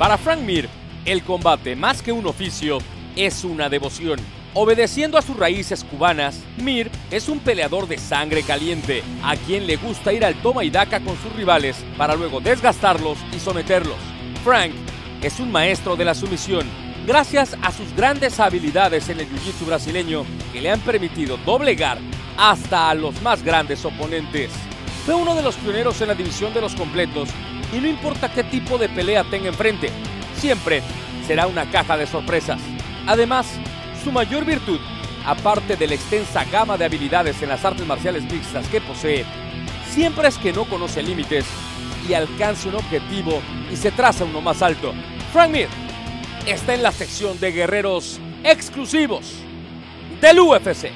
Para Frank Mir, el combate más que un oficio es una devoción. Obedeciendo a sus raíces cubanas, Mir es un peleador de sangre caliente, a quien le gusta ir al toma y daca con sus rivales para luego desgastarlos y someterlos. Frank es un maestro de la sumisión, gracias a sus grandes habilidades en el jiu-jitsu brasileño que le han permitido doblegar hasta a los más grandes oponentes. Fue uno de los pioneros en la división de los completos y no importa qué tipo de pelea tenga enfrente, siempre será una caja de sorpresas. Además, su mayor virtud, aparte de la extensa gama de habilidades en las artes marciales mixtas que posee, siempre es que no conoce límites y alcanza un objetivo y se traza uno más alto. Frank Mir está en la sección de guerreros exclusivos del UFC.